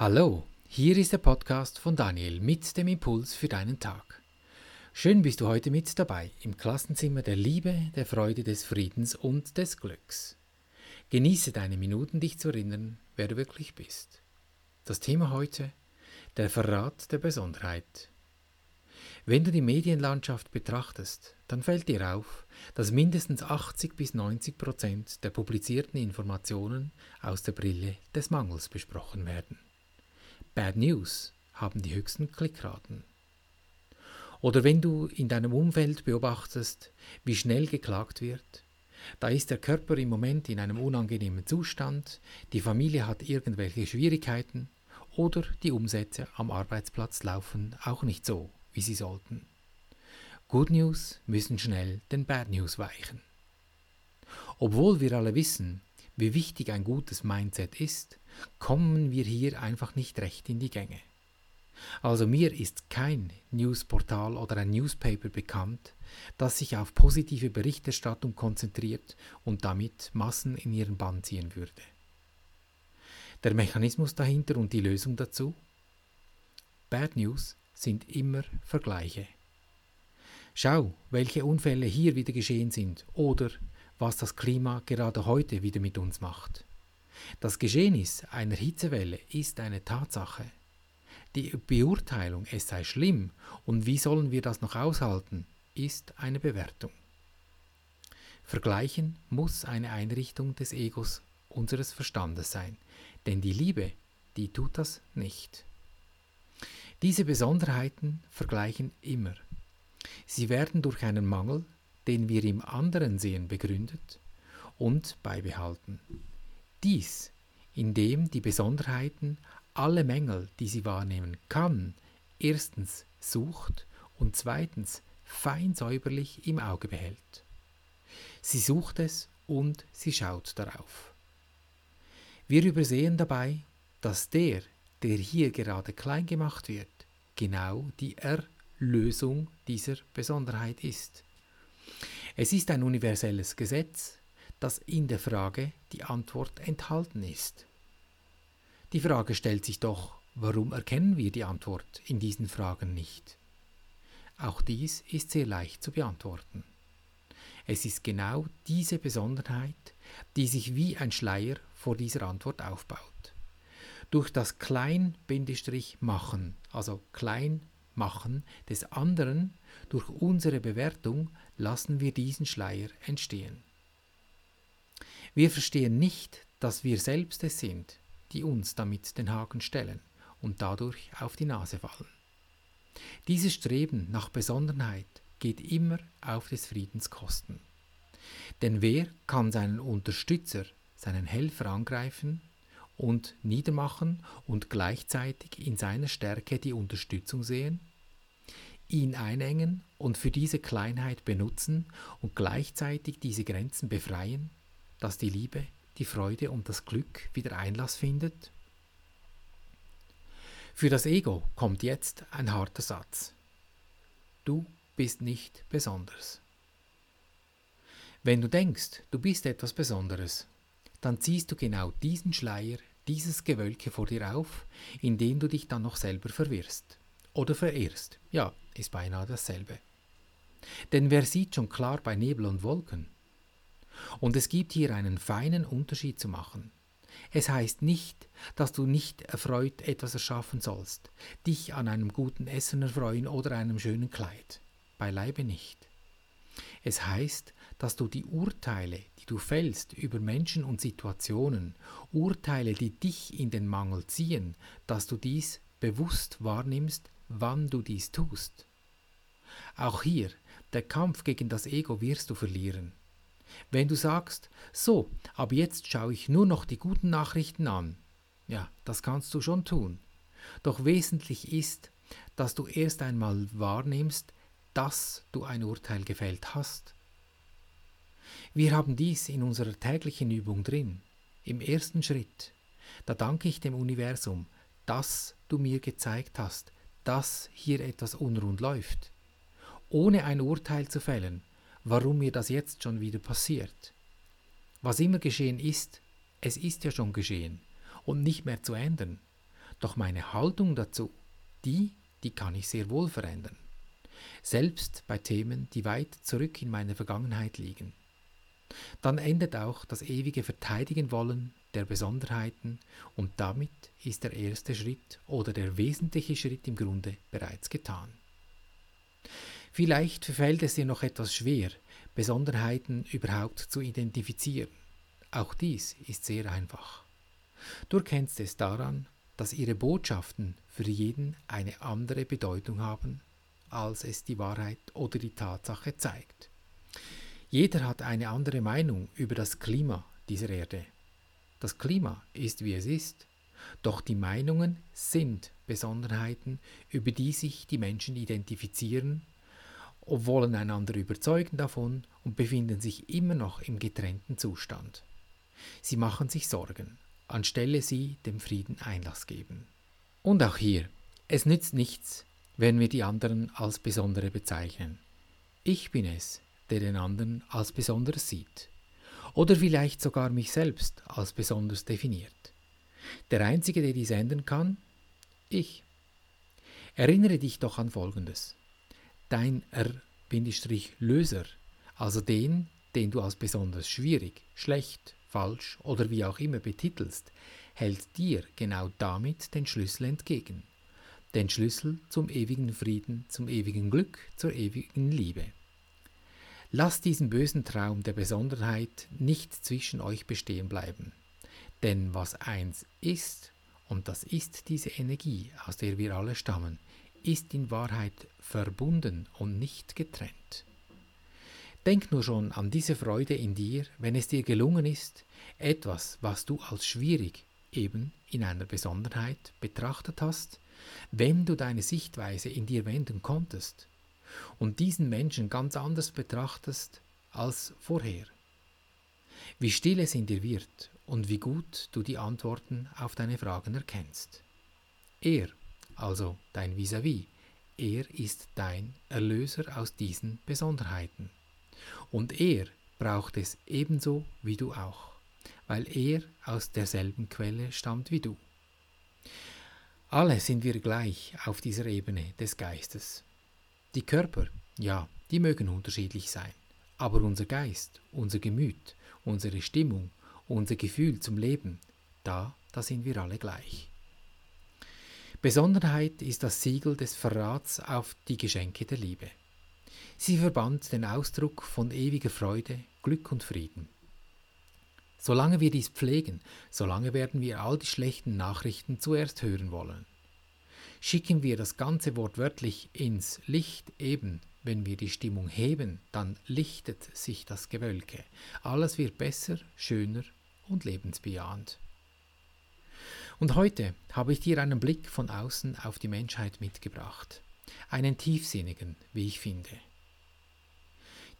Hallo, hier ist der Podcast von Daniel mit dem Impuls für deinen Tag. Schön bist du heute mit dabei im Klassenzimmer der Liebe, der Freude, des Friedens und des Glücks. Genieße deine Minuten, dich zu erinnern, wer du wirklich bist. Das Thema heute, der Verrat der Besonderheit. Wenn du die Medienlandschaft betrachtest, dann fällt dir auf, dass mindestens 80 bis 90 Prozent der publizierten Informationen aus der Brille des Mangels besprochen werden. Bad News haben die höchsten Klickraten. Oder wenn du in deinem Umfeld beobachtest, wie schnell geklagt wird, da ist der Körper im Moment in einem unangenehmen Zustand, die Familie hat irgendwelche Schwierigkeiten oder die Umsätze am Arbeitsplatz laufen auch nicht so, wie sie sollten. Good News müssen schnell den Bad News weichen. Obwohl wir alle wissen, wie wichtig ein gutes Mindset ist, kommen wir hier einfach nicht recht in die Gänge. Also mir ist kein Newsportal oder ein Newspaper bekannt, das sich auf positive Berichterstattung konzentriert und damit Massen in ihren Bann ziehen würde. Der Mechanismus dahinter und die Lösung dazu? Bad News sind immer Vergleiche. Schau, welche Unfälle hier wieder geschehen sind oder was das Klima gerade heute wieder mit uns macht. Das Geschehnis einer Hitzewelle ist eine Tatsache. Die Beurteilung, es sei schlimm und wie sollen wir das noch aushalten, ist eine Bewertung. Vergleichen muss eine Einrichtung des Egos unseres Verstandes sein, denn die Liebe, die tut das nicht. Diese Besonderheiten vergleichen immer. Sie werden durch einen Mangel, den wir im anderen sehen, begründet und beibehalten. Dies, indem die Besonderheiten alle Mängel, die sie wahrnehmen kann, erstens sucht und zweitens fein säuberlich im Auge behält. Sie sucht es und sie schaut darauf. Wir übersehen dabei, dass der, der hier gerade klein gemacht wird, genau die Erlösung dieser Besonderheit ist. Es ist ein universelles Gesetz, dass in der Frage die Antwort enthalten ist. Die Frage stellt sich doch, warum erkennen wir die Antwort in diesen Fragen nicht? Auch dies ist sehr leicht zu beantworten. Es ist genau diese Besonderheit, die sich wie ein Schleier vor dieser Antwort aufbaut. Durch das Klein-Machen, also Klein-Machen des anderen, durch unsere Bewertung lassen wir diesen Schleier entstehen. Wir verstehen nicht, dass wir selbst es sind, die uns damit den Haken stellen und dadurch auf die Nase fallen. Dieses Streben nach Besonderheit geht immer auf des Friedens Kosten. Denn wer kann seinen Unterstützer, seinen Helfer angreifen und niedermachen und gleichzeitig in seiner Stärke die Unterstützung sehen? Ihn einengen und für diese Kleinheit benutzen und gleichzeitig diese Grenzen befreien? Dass die Liebe, die Freude und das Glück wieder Einlass findet? Für das Ego kommt jetzt ein harter Satz. Du bist nicht besonders. Wenn du denkst, du bist etwas Besonderes, dann ziehst du genau diesen Schleier, dieses Gewölke vor dir auf, in dem du dich dann noch selber verwirrst. Oder verirrst. Ja, ist beinahe dasselbe. Denn wer sieht schon klar bei Nebel und Wolken? Und es gibt hier einen feinen Unterschied zu machen. Es heißt nicht, dass du nicht erfreut etwas erschaffen sollst, dich an einem guten Essen erfreuen oder einem schönen Kleid. Beileibe nicht. Es heißt, dass du die Urteile, die du fällst über Menschen und Situationen, Urteile, die dich in den Mangel ziehen, dass du dies bewusst wahrnimmst, wann du dies tust. Auch hier, der Kampf gegen das Ego wirst du verlieren. Wenn du sagst, so, ab jetzt schaue ich nur noch die guten Nachrichten an, ja, das kannst du schon tun. Doch wesentlich ist, dass du erst einmal wahrnimmst, dass du ein Urteil gefällt hast. Wir haben dies in unserer täglichen Übung drin. Im ersten Schritt, da danke ich dem Universum, dass du mir gezeigt hast, dass hier etwas unrund läuft. Ohne ein Urteil zu fällen, warum mir das jetzt schon wieder passiert. Was immer geschehen ist, es ist ja schon geschehen und nicht mehr zu ändern. Doch meine Haltung dazu, die, die kann ich sehr wohl verändern. Selbst bei Themen, die weit zurück in meiner Vergangenheit liegen. Dann endet auch das ewige Verteidigen wollen der Besonderheiten und damit ist der erste Schritt oder der wesentliche Schritt im Grunde bereits getan. Vielleicht fällt es dir noch etwas schwer, Besonderheiten überhaupt zu identifizieren. Auch dies ist sehr einfach. Du erkennst es daran, dass ihre Botschaften für jeden eine andere Bedeutung haben, als es die Wahrheit oder die Tatsache zeigt. Jeder hat eine andere Meinung über das Klima dieser Erde. Das Klima ist, wie es ist, doch die Meinungen sind Besonderheiten, über die sich die Menschen identifizieren, wollen einander überzeugen davon und befinden sich immer noch im getrennten Zustand. Sie machen sich Sorgen, anstelle sie dem Frieden Einlass geben. Und auch hier, es nützt nichts, wenn wir die anderen als Besondere bezeichnen. Ich bin es, der den anderen als Besonderes sieht. Oder vielleicht sogar mich selbst als besonders definiert. Der Einzige, der dies ändern kann, ich. Erinnere dich doch an Folgendes. Dein R-Löser, also den, den du als besonders schwierig, schlecht, falsch oder wie auch immer betitelst, hält dir genau damit den Schlüssel entgegen. Den Schlüssel zum ewigen Frieden, zum ewigen Glück, zur ewigen Liebe. Lasst diesen bösen Traum der Besonderheit nicht zwischen euch bestehen bleiben. Denn was eins ist, und das ist diese Energie, aus der wir alle stammen, ist in Wahrheit verbunden und nicht getrennt. Denk nur schon an diese Freude in dir, wenn es dir gelungen ist, etwas, was du als schwierig eben in einer Besonderheit betrachtet hast, wenn du deine Sichtweise in dir wenden konntest und diesen Menschen ganz anders betrachtest als vorher. Wie still es in dir wird und wie gut du die Antworten auf deine Fragen erkennst. Er, also dein vis-à-vis, -vis, er ist dein Erlöser aus diesen Besonderheiten. Und er braucht es ebenso wie du auch, weil er aus derselben Quelle stammt wie du. Alle sind wir gleich auf dieser Ebene des Geistes. Die Körper, ja, die mögen unterschiedlich sein, aber unser Geist, unser Gemüt, unsere Stimmung, unser Gefühl zum Leben, da, da sind wir alle gleich. Besonderheit ist das Siegel des Verrats auf die Geschenke der Liebe. Sie verband den Ausdruck von ewiger Freude, Glück und Frieden. Solange wir dies pflegen, solange werden wir all die schlechten Nachrichten zuerst hören wollen. Schicken wir das ganze Wort wörtlich ins Licht eben, wenn wir die Stimmung heben, dann lichtet sich das Gewölke. Alles wird besser, schöner und lebensbejahend. Und heute habe ich dir einen Blick von außen auf die Menschheit mitgebracht. Einen tiefsinnigen, wie ich finde.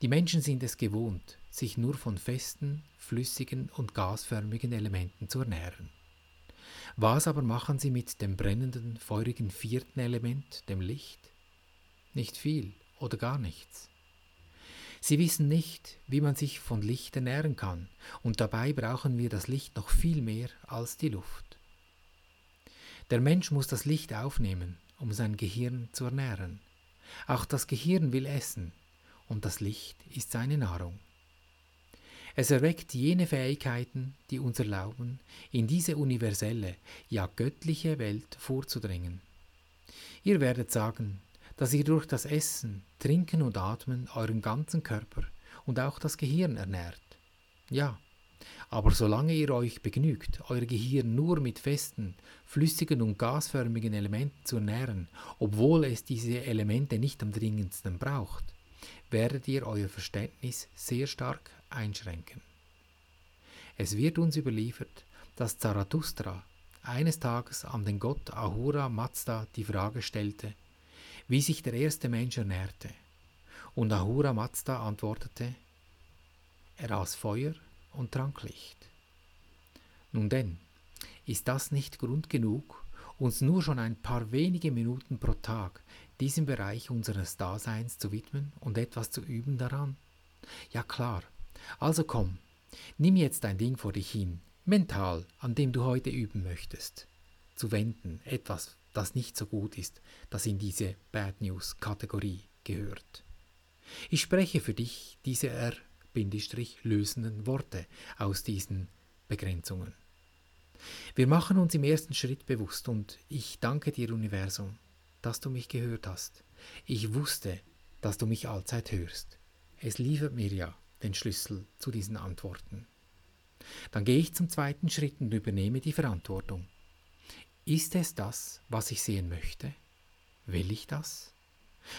Die Menschen sind es gewohnt, sich nur von festen, flüssigen und gasförmigen Elementen zu ernähren. Was aber machen sie mit dem brennenden, feurigen vierten Element, dem Licht? Nicht viel oder gar nichts. Sie wissen nicht, wie man sich von Licht ernähren kann, und dabei brauchen wir das Licht noch viel mehr als die Luft. Der Mensch muss das Licht aufnehmen, um sein Gehirn zu ernähren. Auch das Gehirn will essen, und das Licht ist seine Nahrung. Es erweckt jene Fähigkeiten, die uns erlauben, in diese universelle, ja göttliche Welt vorzudringen. Ihr werdet sagen, dass ihr durch das Essen, Trinken und Atmen euren ganzen Körper und auch das Gehirn ernährt. Ja, aber solange ihr euch begnügt, euer Gehirn nur mit festen, flüssigen und gasförmigen Elementen zu ernähren, obwohl es diese Elemente nicht am dringendsten braucht, werdet ihr euer Verständnis sehr stark einschränken. Es wird uns überliefert, dass Zarathustra eines Tages an den Gott Ahura Mazda die Frage stellte, wie sich der erste Mensch ernährte. Und Ahura Mazda antwortete, er aß Feuer und trank Licht. Nun denn, ist das nicht Grund genug, uns nur schon ein paar wenige Minuten pro Tag diesem Bereich unseres Daseins zu widmen und etwas zu üben daran? Ja klar. Also komm, nimm jetzt ein Ding vor dich hin, mental, an dem du heute üben möchtest. zu wenden, etwas, das nicht so gut ist, das in diese Bad News Kategorie gehört. Ich spreche für dich diese R-lösenden Worte aus diesen Begrenzungen. Wir machen uns im ersten Schritt bewusst und ich danke dir, Universum, dass du mich gehört hast. Ich wusste, dass du mich allzeit hörst. Es liefert mir ja den Schlüssel zu diesen Antworten. Dann gehe ich zum zweiten Schritt und übernehme die Verantwortung. Ist es das, was ich sehen möchte? Will ich das?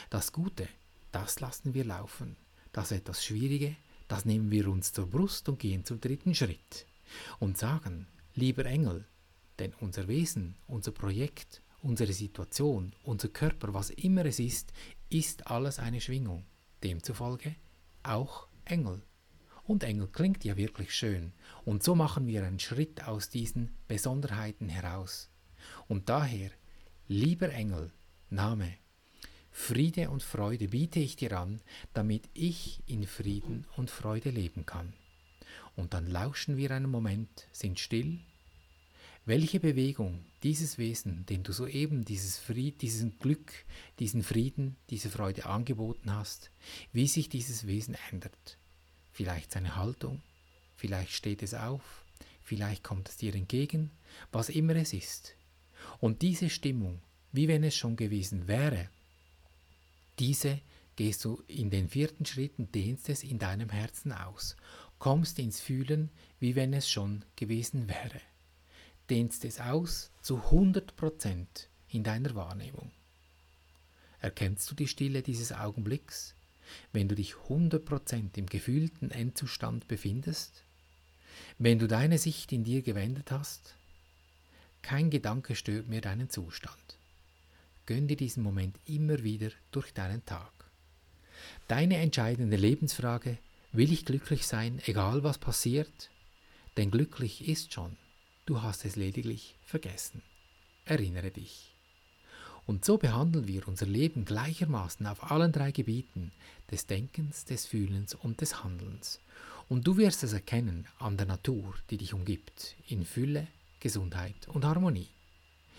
Das Gute, das lassen wir laufen. Das etwas Schwierige, das nehmen wir uns zur Brust und gehen zum dritten Schritt und sagen, lieber Engel, denn unser Wesen, unser Projekt, unsere Situation, unser Körper, was immer es ist, ist alles eine Schwingung. Demzufolge auch Engel. Und Engel klingt ja wirklich schön. Und so machen wir einen Schritt aus diesen Besonderheiten heraus. Und daher, lieber Engel, Name, Friede und Freude biete ich dir an, damit ich in Frieden und Freude leben kann. Und dann lauschen wir einen Moment, sind still. Welche Bewegung dieses Wesen, dem du soeben dieses Fried, diesen Glück, diesen Frieden, diese Freude angeboten hast, wie sich dieses Wesen ändert. Vielleicht seine Haltung, vielleicht steht es auf, vielleicht kommt es dir entgegen, was immer es ist. Und diese Stimmung, wie wenn es schon gewesen wäre, diese gehst du in den vierten Schritt und dehnst es in deinem Herzen aus, kommst ins Fühlen, wie wenn es schon gewesen wäre, dehnst es aus zu 100 Prozent in deiner Wahrnehmung. Erkennst du die Stille dieses Augenblicks, wenn du dich 100 Prozent im gefühlten Endzustand befindest? Wenn du deine Sicht in dir gewendet hast? Kein Gedanke stört mir deinen Zustand. Gönn dir diesen Moment immer wieder durch deinen Tag. Deine entscheidende Lebensfrage, will ich glücklich sein, egal was passiert? Denn glücklich ist schon, du hast es lediglich vergessen. Erinnere dich. Und so behandeln wir unser Leben gleichermaßen auf allen drei Gebieten des Denkens, des Fühlens und des Handelns. Und du wirst es erkennen an der Natur, die dich umgibt, in Fülle, Gesundheit und Harmonie.